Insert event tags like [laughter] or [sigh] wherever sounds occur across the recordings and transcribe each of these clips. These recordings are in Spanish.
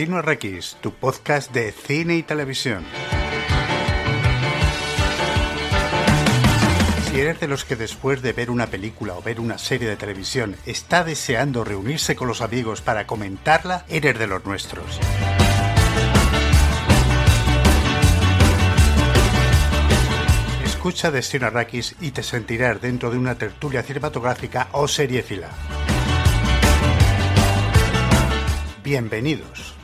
Destino RX, tu podcast de cine y televisión. Si eres de los que después de ver una película o ver una serie de televisión está deseando reunirse con los amigos para comentarla, eres de los nuestros. Escucha Destino Arrakis y te sentirás dentro de una tertulia cinematográfica o seriéfila. Bienvenidos.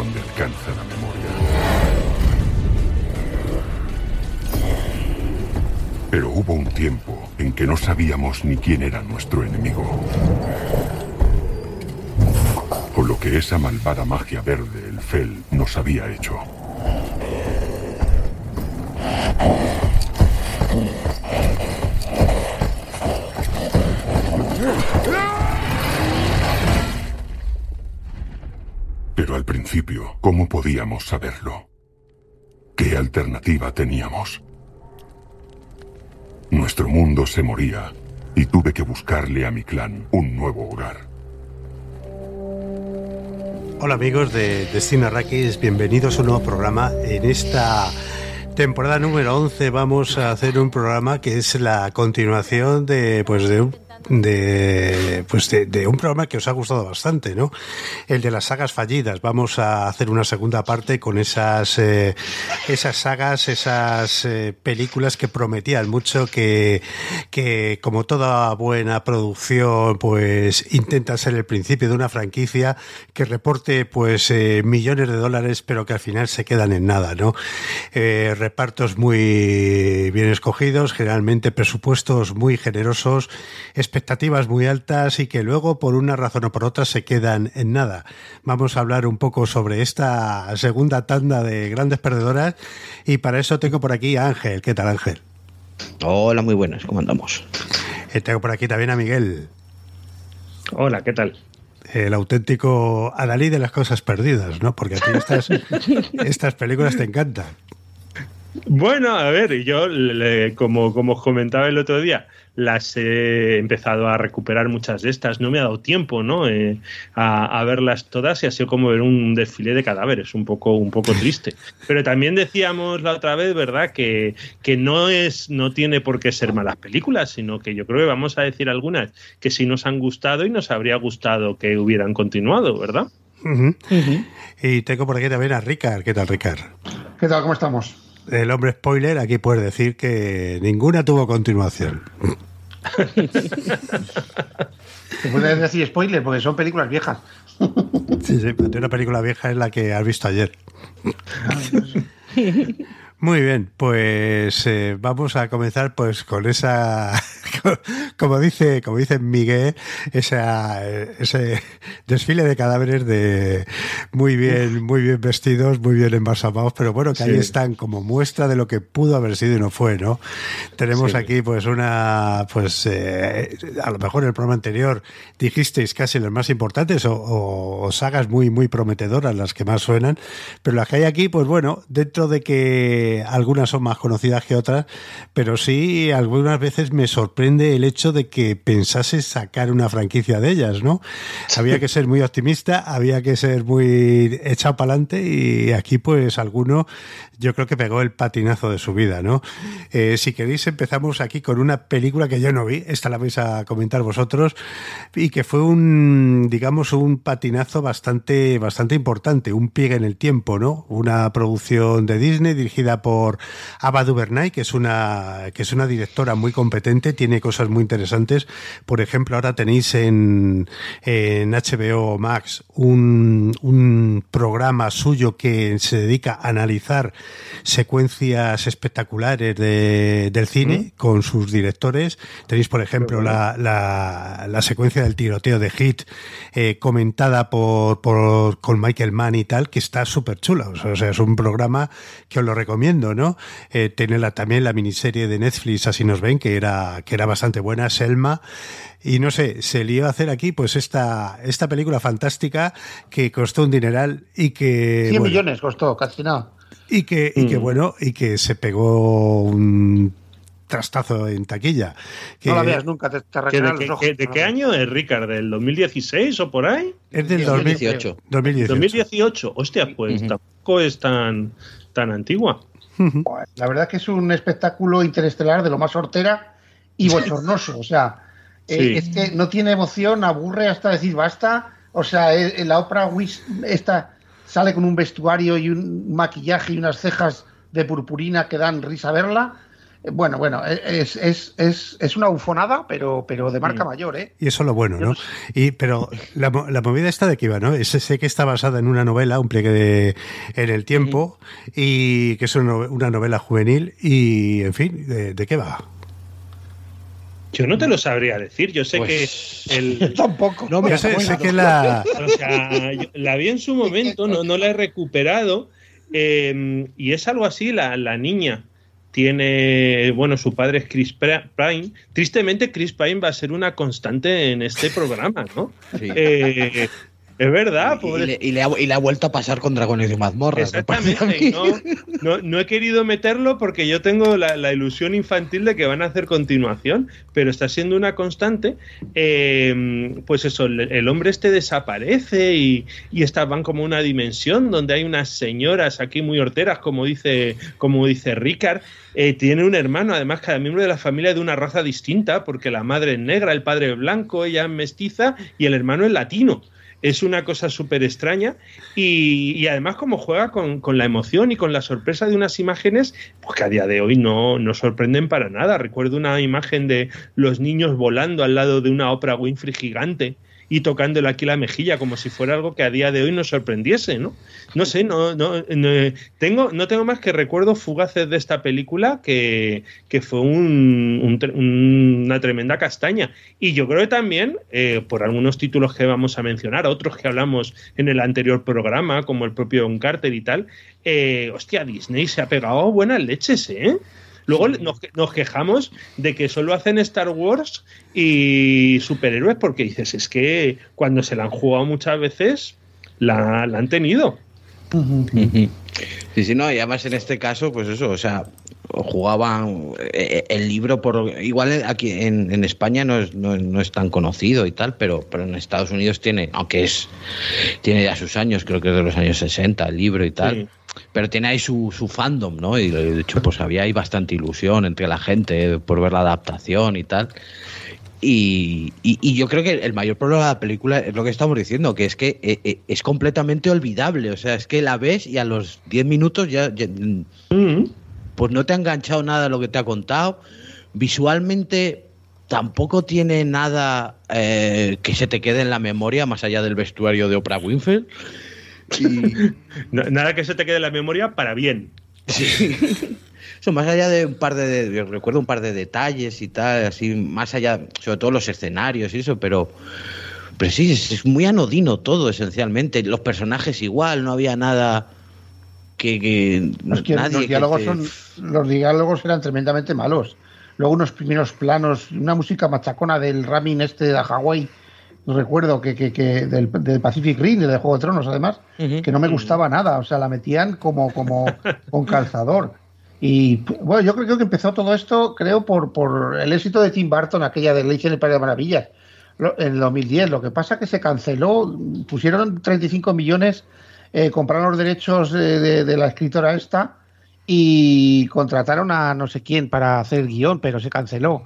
Donde alcanza la memoria. Pero hubo un tiempo en que no sabíamos ni quién era nuestro enemigo. O lo que esa malvada magia verde, el Fel, nos había hecho. Pero al principio, ¿cómo podíamos saberlo? ¿Qué alternativa teníamos? Nuestro mundo se moría y tuve que buscarle a mi clan un nuevo hogar. Hola amigos de Destino Arrakis, bienvenidos a un nuevo programa. En esta temporada número 11 vamos a hacer un programa que es la continuación de pues de un de pues de, un programa que os ha gustado bastante, ¿no? El de las sagas fallidas. Vamos a hacer una segunda parte con esas eh, esas sagas, esas eh, películas que prometían mucho que que como toda buena producción, pues intenta ser el principio de una franquicia que reporte pues eh, millones de dólares, pero que al final se quedan en nada, ¿no? Repartos muy bien escogidos, generalmente presupuestos muy generosos expectativas muy altas y que luego por una razón o por otra se quedan en nada. Vamos a hablar un poco sobre esta segunda tanda de grandes perdedoras y para eso tengo por aquí a Ángel. ¿Qué tal Ángel? Hola, muy buenas, ¿cómo andamos? Eh, tengo por aquí también a Miguel. Hola, ¿qué tal? El auténtico Adalí de las cosas perdidas, ¿no? Porque a ti estas, [laughs] estas películas te encantan. Bueno, a ver, yo, le, como, como os comentaba el otro día, las he empezado a recuperar muchas de estas. No me ha dado tiempo, ¿no? Eh, a, a, verlas todas y ha sido como ver un desfile de cadáveres, un poco, un poco triste. Pero también decíamos la otra vez, ¿verdad? Que, que no es, no tiene por qué ser malas películas, sino que yo creo que vamos a decir algunas que sí nos han gustado y nos habría gustado que hubieran continuado, ¿verdad? Uh -huh. Uh -huh. Y tengo por aquí también a Ricard. ¿Qué tal, Ricard? ¿Qué tal? ¿Cómo estamos? El hombre spoiler, aquí puedes decir que ninguna tuvo continuación. [laughs] Se puede decir spoiler porque son películas viejas. Sí, sí, pero una película vieja es la que has visto ayer. [laughs] Muy bien, pues eh, vamos a comenzar pues con esa, [laughs] como dice, como dice Miguel, esa, ese desfile de cadáveres de muy bien, muy bien vestidos, muy bien embalsamados, pero bueno, que sí. ahí están como muestra de lo que pudo haber sido y no fue, ¿no? Tenemos sí. aquí pues una, pues eh, a lo mejor en el programa anterior dijisteis casi las más importantes o, o, o sagas muy, muy prometedoras, las que más suenan, pero las que hay aquí, pues bueno, dentro de que algunas son más conocidas que otras, pero sí algunas veces me sorprende el hecho de que pensase sacar una franquicia de ellas, ¿no? Había que ser muy optimista, había que ser muy echado para adelante y aquí pues alguno yo creo que pegó el patinazo de su vida, ¿no? Eh, si queréis empezamos aquí con una película que yo no vi, esta la vais a comentar vosotros y que fue un, digamos, un patinazo bastante, bastante importante, un pie en el tiempo, ¿no? Una producción de Disney dirigida dirigida por Ava DuVernay, que es una que es una directora muy competente, tiene cosas muy interesantes. Por ejemplo, ahora tenéis en, en HBO Max un, un programa suyo que se dedica a analizar secuencias espectaculares de, del cine con sus directores. Tenéis, por ejemplo, la, la, la secuencia del tiroteo de Hit eh, comentada por, por con Michael Mann y tal, que está súper chula. O sea, es un programa que os lo recomiendo, ¿no? Eh, tiene la, también la miniserie de Netflix, así nos ven, que era, que era bastante buena, Selma. Y no sé, se le iba a hacer aquí pues esta, esta película fantástica que costó un dineral y que... 100 bueno, millones costó, casi nada. y que, y que Mm. bueno, y que se pegó un trastazo en taquilla. Que No la veas nunca, te, te ¿Que ¿De, los qué, ojos. de qué año es, Ricard? ¿Del 2016 o por ahí? es del 2018. 2018. 2018. Hostia, pues tampoco es tan, tan antigua. La verdad que es un espectáculo interestelar de lo más hortera y [laughs] bochornoso. O sea, eh, es que no tiene emoción, aburre hasta decir basta. O sea, eh, eh, la ópera Wish esta sale con un vestuario y un maquillaje y unas cejas de purpurina que dan risa verla. Bueno, bueno, eh, es, es, es, es una bufonada, pero, pero de marca mayor, ¿eh? Y eso es lo bueno, ¿no? Y, pero la, la movida esta de que iba, ¿no? Es sé que está basada en una novela, un pliegue de, en el tiempo, y que es una, nove- una novela juvenil, y en fin, ¿de, de qué va? Yo no te lo sabría decir. Yo sé Pues- que el, [laughs] Yo tampoco. No me Yo sé, sé que la... O sea, yo la vi en su momento, no, no la he recuperado. eh, y es algo así, la, la niña tiene, bueno, su padre es Chris Pine. Tristemente, Chris Pine va a ser una constante en este programa, ¿no? Sí. Eh, es verdad, Y- pobre- y, le, y le ha, y le ha vuelto a pasar con Dragones y Mazmorras. me parece a Exactamente, no, no, no he querido meterlo porque yo tengo la, la ilusión infantil de que van a hacer continuación, pero está siendo una constante. eh, pues eso, el, hombre este desaparece y, y estas van como una dimensión donde hay unas señoras aquí muy horteras, como dice, como dice Ricard. Eh, tiene un hermano, además, cada miembro de la familia es de una raza distinta, porque la madre es negra, el padre es blanco, ella es mestiza y el hermano es latino es una cosa súper extraña y, y además como juega con, con la emoción y con la sorpresa de unas imágenes pues que a día de hoy no, no sorprenden para nada. Recuerdo una imagen de los niños volando al lado de una Oprah Winfrey gigante y tocándole aquí la mejilla como si fuera algo que a día de hoy nos sorprendiese, ¿no? No sé, no, no, no- tengo, no tengo más que recuerdos fugaces de esta película que, que fue un- un una tremenda castaña. Y yo creo que también, eh, por algunos títulos que vamos a mencionar, otros que hablamos en el anterior programa, como el propio Don Carter y tal, eh, hostia, Disney se ha pegado buenas leches, ¿eh? Luego nos, nos quejamos de que solo hacen Star Wars y superhéroes porque dices, es que cuando se la han jugado muchas veces, la, la han tenido. [laughs] Sí, sí, no, y además en este caso, pues eso, o sea, jugaban eh, el libro por igual aquí en, en España no es, no, no es tan conocido y tal, pero, pero en Estados Unidos tiene, aunque es tiene ya sus años, creo que es de los años 60 el libro y tal. Sí. Pero tiene ahí su, su fandom, ¿no? Y de hecho, pues había ahí bastante ilusión entre la gente por ver la adaptación y tal. Y, y- y yo creo que el mayor problema de la película es lo que estamos diciendo, que es que eh, eh, es completamente olvidable. O sea, es que la ves y a los 10 minutos ya, ya, mm, Mm. pues no te ha enganchado nada lo que te ha contado. Visualmente tampoco tiene nada eh, que se te quede en la memoria más allá del vestuario de Oprah Winfrey. Y, [laughs] Nada que se te quede en la memoria para bien. [laughs] Eso, más allá de un par de, recuerdo un par de detalles y tal, así, más allá, sobre todo los escenarios y eso, pero, pero sí, es, es muy anodino todo, esencialmente. Los personajes igual, no había nada que, que Es que nadie los que diálogos te- son los diálogos eran tremendamente malos. Luego unos primeros planos, una música machacona del Ramin este de Hawái, recuerdo que, que, que del, del Pacific Rim, del Juego de Tronos además, que no me gustaba nada, o sea, la metían como, como [laughs] con calzador. Y bueno, yo creo que empezó todo esto, creo, por, por el éxito de Tim Burton, aquella de Alicia en el País de Maravillas, en el 2010. Lo que pasa que se canceló, pusieron 35 millones, eh, compraron los derechos de, de- de la escritora esta y contrataron a no sé quién para hacer el guion, pero se canceló.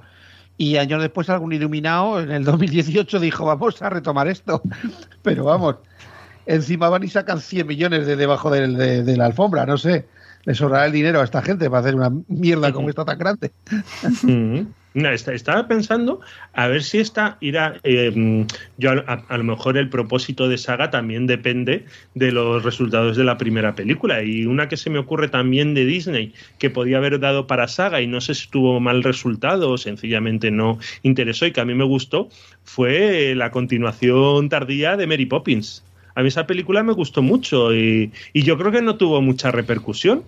Y años después algún iluminado en el 2018 dijo, vamos a retomar esto. [laughs] Pero vamos, encima van y sacan 100 millones de debajo de, de la alfombra, no sé. Le sobrará el dinero a esta gente para hacer una mierda como esta tan grande. Mm. No, está- estaba pensando a ver si esta irá. eh, yo a, a lo mejor el propósito de saga también depende de los resultados de la primera película. Y una que se me ocurre también de Disney, que podía haber dado para saga y no sé si tuvo mal resultado o sencillamente no interesó y que a mí me gustó, fue la continuación tardía de Mary Poppins. A mí esa película me gustó mucho y, y yo creo que no tuvo mucha repercusión.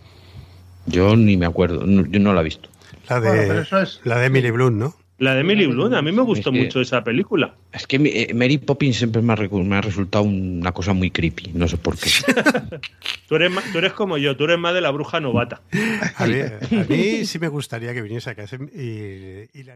Yo ni me acuerdo, no- yo no la he visto. La de, Bueno, pero eso es- la de Emily Blunt, ¿no? La de Emily Blunt, a mí me gustó Es que- mucho esa película. Es que eh, Mary Poppins siempre me ha, recu- me ha resultado una cosa muy creepy, no sé por qué. [laughs] Tú eres, ma- tú eres como yo, tú eres más de la bruja novata. A mí, [laughs] a mí sí me gustaría que viniese a casa y, y la